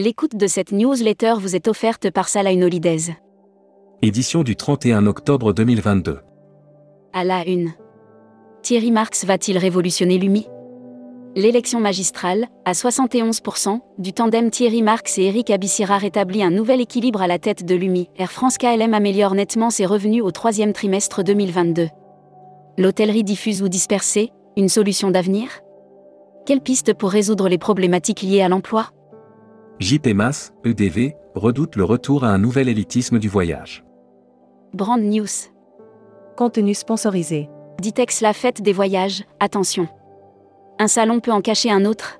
L'écoute de cette newsletter vous est offerte par Salah Holidays. Édition du 31 octobre 2022. À la une. Thierry Marx va-t-il révolutionner l'UMI L'élection magistrale, à 71%, du tandem Thierry Marx et Eric Abissira rétablit un nouvel équilibre à la tête de l'UMI. Air France KLM améliore nettement ses revenus au troisième trimestre 2022. L'hôtellerie diffuse ou dispersée, une solution d'avenir? Quelle piste pour résoudre les problématiques liées à l'emploi? JP Mass, EDV, redoute le retour à un nouvel élitisme du voyage. Brand News. Contenu sponsorisé. Ditex la fête des voyages, attention. Un salon peut en cacher un autre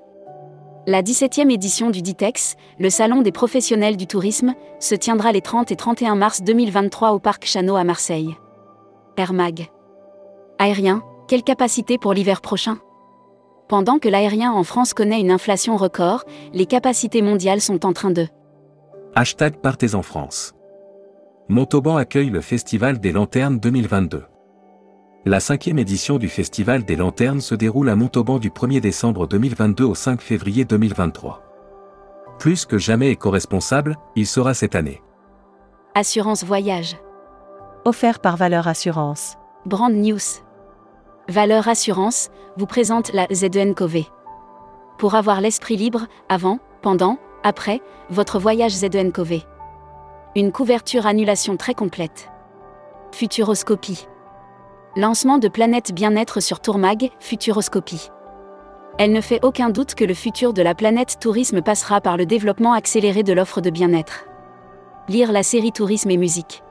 La 17e édition du Ditex, le salon des professionnels du tourisme, se tiendra les 30 et 31 mars 2023 au Parc Chano à Marseille. Air Mag. Aérien, quelle capacité pour l'hiver prochain? Pendant que l'aérien en France connaît une inflation record, les capacités mondiales sont en train de. Hashtag Partez en France. Montauban accueille le Festival des Lanternes 2022. La cinquième édition du Festival des Lanternes se déroule à Montauban du 1er décembre 2022 au 5 février 2023. Plus que jamais éco-responsable, il sera cette année. Assurance voyage. Offert par Valeur Assurance. Brand News. Valeur Assurance vous présente la ZENCOV. Pour avoir l'esprit libre, avant, pendant, après, votre voyage ZENCOV. Une couverture annulation très complète. Futuroscopie. Lancement de Planète Bien-être sur Tourmag, Futuroscopie. Elle ne fait aucun doute que le futur de la planète tourisme passera par le développement accéléré de l'offre de bien-être. Lire la série Tourisme et musique.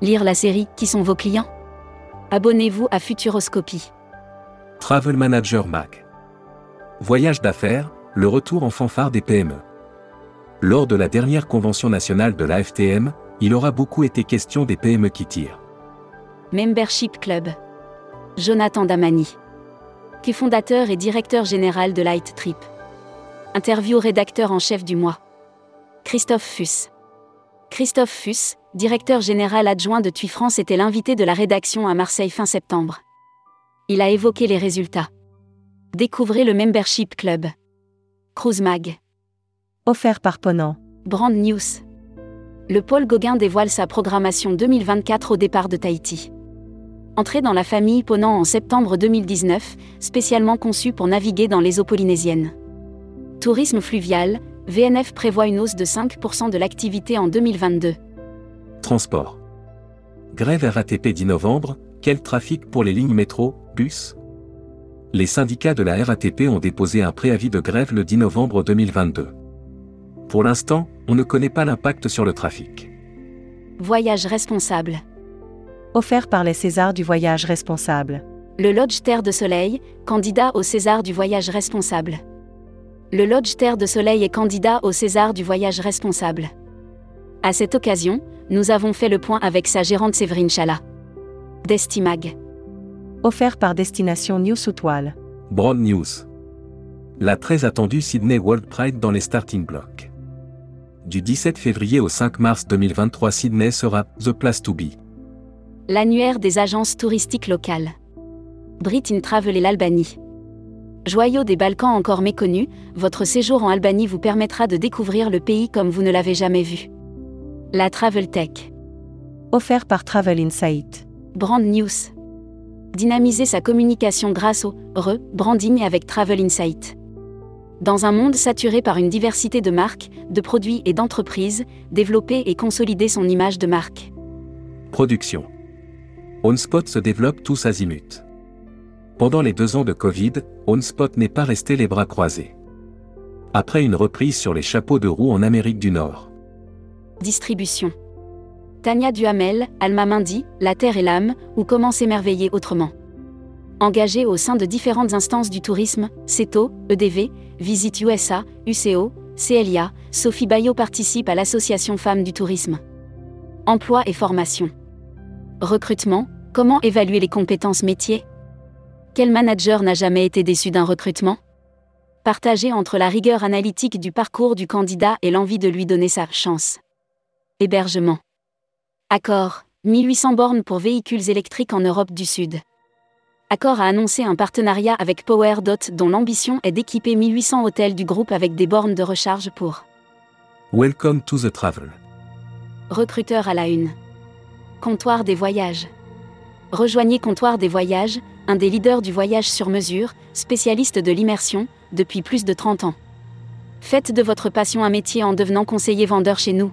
Lire la série Qui sont vos clients? Abonnez-vous à Futuroscopie. Travel Manager Mac. Voyage d'affaires, le retour en fanfare des PME. Lors de la dernière convention nationale de la FTM, il aura beaucoup été question des PME qui tirent. Membership Club. Jonathan Damani. Qui fondateur et directeur général de Light Trip. Interview rédacteur en chef du mois. Christophe Fuss. Christophe Fuss, directeur général adjoint de TUI France, était l'invité de la rédaction à Marseille fin septembre. Il a évoqué les résultats. Découvrez le Membership Club. Cruise Mag. Offert par Ponant. Brand News. Le pôle Gauguin dévoile sa programmation 2024 au départ de Tahiti. Entré dans la famille Ponant en septembre 2019, spécialement conçu pour naviguer dans les eaux polynésiennes. Tourisme fluvial, VNF prévoit une hausse de 5% de l'activité en 2022. Transport. Grève RATP 10 novembre, quel trafic pour les lignes métro, bus? Les syndicats de la RATP ont déposé un préavis de grève le 10 novembre 2022. Pour l'instant, on ne connaît pas l'impact sur le trafic. Voyage responsable. Offert par les Césars du voyage responsable. Le Lodge Terre de Soleil, candidat au César du voyage responsable. Le Lodge Terre de Soleil est candidat au César du voyage responsable. À cette occasion, nous avons fait le point avec sa gérante Séverine Chala. Destimag. Offert par Destination News toile. Broad News. La très attendue Sydney World Pride dans les starting blocks. Du 17 février au 5 mars 2023, Sydney sera The Place to Be. L'annuaire des agences touristiques locales. Brit in Travel et l'Albanie. Joyau des Balkans encore méconnu, votre séjour en Albanie vous permettra de découvrir le pays comme vous ne l'avez jamais vu. La Travel Tech. Offert par Travel Insight. Brand News. Dynamiser sa communication grâce au re-branding avec Travel Insight. Dans un monde saturé par une diversité de marques, de produits et d'entreprises, développer et consolider son image de marque. Production. OnSpot se développe tous azimuts. Pendant les deux ans de Covid, OnSpot n'est pas resté les bras croisés. Après une reprise sur les chapeaux de roue en Amérique du Nord. Distribution. Tania Duhamel, Alma Mindy, La Terre et l'âme, ou Comment s'émerveiller autrement. Engagée au sein de différentes instances du tourisme, CETO, EDV, Visit USA, UCO, CLIA, Sophie Bayot participe à l'association Femmes du Tourisme. Emploi et formation. Recrutement, comment évaluer les compétences métiers? Quel manager n'a jamais été déçu d'un recrutement? Partagé entre la rigueur analytique du parcours du candidat et l'envie de lui donner sa chance. Hébergement. Accord, 1800 bornes pour véhicules électriques en Europe du Sud. Accor a annoncé un partenariat avec PowerDot dont l'ambition est d'équiper 1800 hôtels du groupe avec des bornes de recharge pour Welcome to the travel. Recruteur à la une. Comptoir des voyages. Rejoignez Comptoir des voyages, un des leaders du voyage sur mesure, spécialiste de l'immersion, depuis plus de 30 ans. Faites de votre passion un métier en devenant conseiller vendeur chez nous.